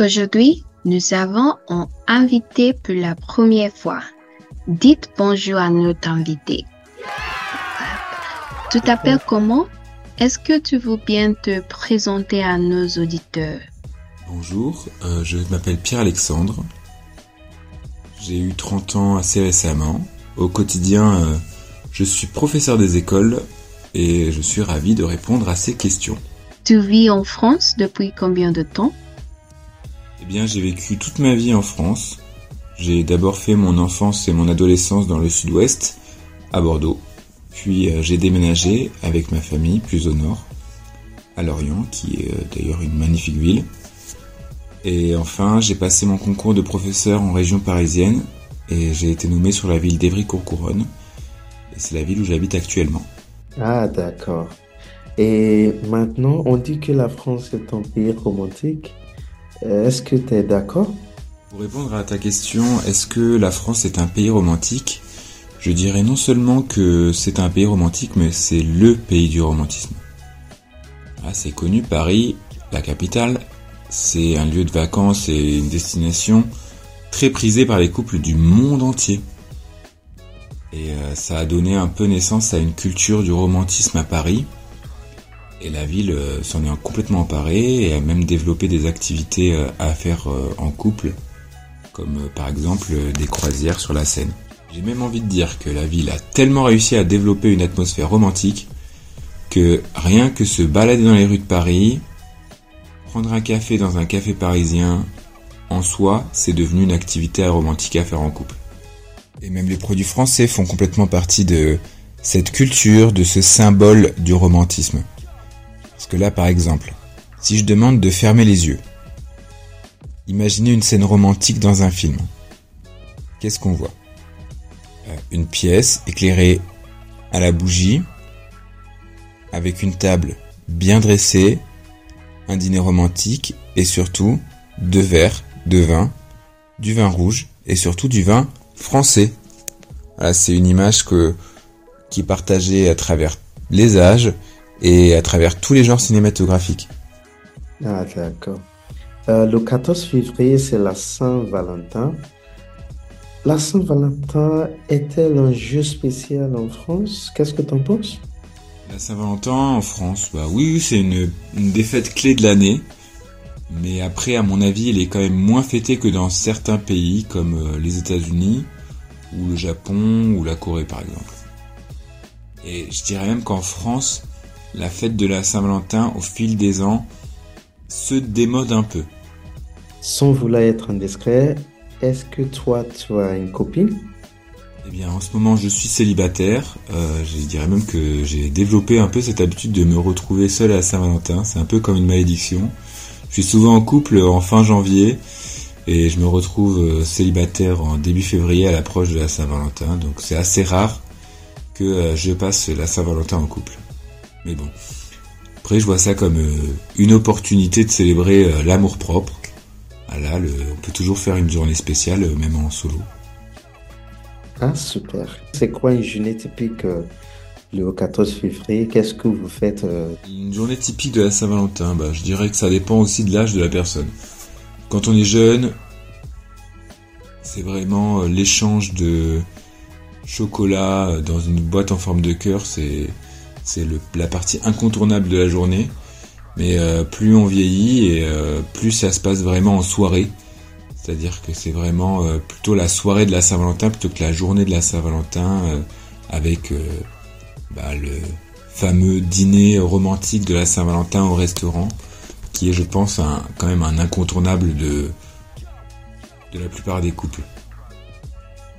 Aujourd'hui, nous avons un invité pour la première fois. Dites bonjour à notre invité. Tu t'appelles comment Est-ce que tu veux bien te présenter à nos auditeurs? Bonjour, euh, je m'appelle Pierre-Alexandre. J'ai eu 30 ans assez récemment. Au quotidien, euh, je suis professeur des écoles et je suis ravi de répondre à ces questions. Tu vis en France depuis combien de temps? Bien, j'ai vécu toute ma vie en France. J'ai d'abord fait mon enfance et mon adolescence dans le sud-ouest, à Bordeaux. Puis euh, j'ai déménagé avec ma famille plus au nord, à Lorient, qui est euh, d'ailleurs une magnifique ville. Et enfin, j'ai passé mon concours de professeur en région parisienne et j'ai été nommé sur la ville d'Evry-Courcouronne. Et c'est la ville où j'habite actuellement. Ah, d'accord. Et maintenant, on dit que la France est un pays romantique? Euh, Est-ce que tu es d'accord? Pour répondre à ta question, est-ce que la France est un pays romantique? Je dirais non seulement que c'est un pays romantique, mais c'est le pays du romantisme. Ah, c'est connu, Paris, la capitale, c'est un lieu de vacances et une destination très prisée par les couples du monde entier. Et euh, ça a donné un peu naissance à une culture du romantisme à Paris. Et la ville euh, s'en est complètement emparée et a même développé des activités euh, à faire euh, en couple, comme par exemple des croisières sur la Seine. J'ai même envie de dire que la ville a tellement réussi à développer une atmosphère romantique que rien que se balader dans les rues de Paris, prendre un café dans un café parisien, en soi, c'est devenu une activité romantique à faire en couple. Et même les produits français font complètement partie de cette culture, de ce symbole du romantisme. Que là, par exemple, si je demande de fermer les yeux, imaginez une scène romantique dans un film. Qu'est-ce qu'on voit? Euh, Une pièce éclairée à la bougie, avec une table bien dressée, un dîner romantique et surtout deux verres de vin, du vin rouge et surtout du vin français. C'est une image que, qui est partagée à travers les âges et à travers tous les genres cinématographiques. Ah, d'accord. Euh, le 14 février, c'est la Saint-Valentin. La Saint-Valentin est-elle un jeu spécial en France? Qu'est-ce que tu en penses? La Saint-Valentin en France, bah oui, c'est une, une des fêtes clés de l'année. Mais après, à mon avis, elle est quand même moins fêtée que dans certains pays comme euh, les États-Unis ou le Japon ou la Corée par exemple. Et je dirais même qu'en France, la fête de la Saint-Valentin au fil des ans se démode un peu. Sans vouloir être indiscret, est-ce que toi, tu as une copine? Eh bien, en ce moment, je suis célibataire. Euh, je dirais même que j'ai développé un peu cette habitude de me retrouver seul à la Saint-Valentin. C'est un peu comme une malédiction. Je suis souvent en couple en fin janvier et je me retrouve euh, célibataire en début février à l'approche de la Saint-Valentin. Donc c'est assez rare que euh, je passe la Saint-Valentin en couple. Mais bon. Après, je vois ça comme euh, une opportunité de célébrer euh, l'amour propre. Ah là, le- on peut toujours faire une journée spéciale, euh, même en solo. Ah, super. C'est quoi une journée typique euh, le 14 février? Qu'est-ce que vous faites? euh, Une journée typique de la Saint-Valentin, bah, je dirais que ça dépend aussi de l'âge de la personne. Quand on est jeune, c'est vraiment euh, l'échange de chocolat dans une boîte en forme de cœur, c'est c'est la partie incontournable de la journée. Mais euh, plus on vieillit et euh, plus ça se passe vraiment en soirée. C'est-à-dire que c'est vraiment euh, plutôt la soirée de la Saint-Valentin plutôt que la journée de la Saint-Valentin avec bah, le fameux dîner romantique de la Saint-Valentin au restaurant, qui est, je pense, quand même un incontournable de, de la plupart des couples.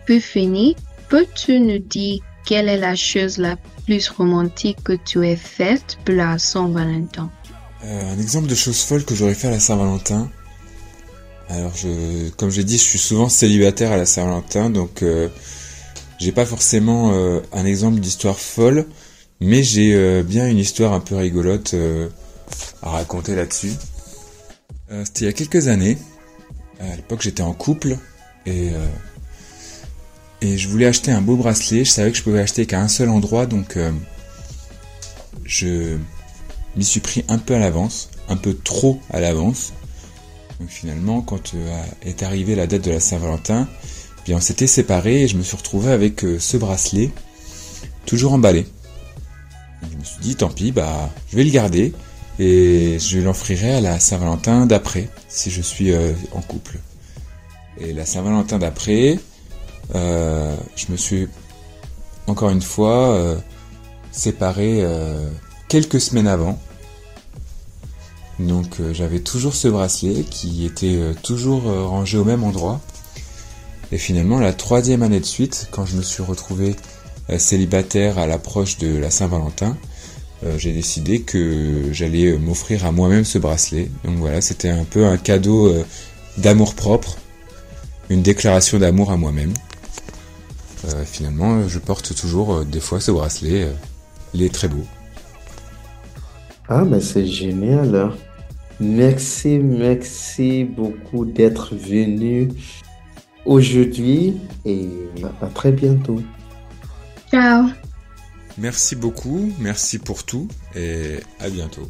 Pour finir, peux-tu nous dire quelle est la chose la plus romantique que tu aies faite pour la Saint-Valentin Euh, un exemple de chose folle que j'aurais fait à la Saint-Valentin. Alors, je, comme j'ai dit, je suis souvent célibataire à la Saint-Valentin, donc euh, j'ai pas forcément euh, un exemple d'histoire folle, mais j'ai bien une histoire un peu rigolote à raconter là-dessus. C'était il y a quelques années. À l'époque, j'étais en couple et et je voulais acheter un beau bracelet. Je savais que je pouvais acheter qu'à un seul endroit, donc euh, je m'y suis pris un peu à l'avance, un peu trop à l'avance. Donc finalement, quand est arrivée la date de la Saint-Valentin, bien on s'était séparés et je me suis retrouvé avec ce bracelet toujours emballé. je me suis dit tant pis, bah je vais le garder et je l'offrirai à la Saint-Valentin d'après si je suis en couple. Et la Saint-Valentin d'après, euh, je me suis encore une fois euh, séparé euh, quelques semaines avant. Donc j'avais toujours ce bracelet qui était toujours rangé au même endroit. Et finalement, la troisième année de suite, quand je me suis retrouvé célibataire à l'approche de la Saint-Valentin, j'ai décidé que j'allais m'offrir à moi-même ce bracelet. Donc voilà, c'était un peu un cadeau d'amour propre une déclaration d'amour à moi-même. Euh, finalement, je porte toujours euh, des fois ce bracelet. Euh, il est très beau. Ah, mais c'est génial. Hein. Merci, merci beaucoup d'être venu aujourd'hui et à très bientôt. Ciao. Merci beaucoup, merci pour tout et à bientôt.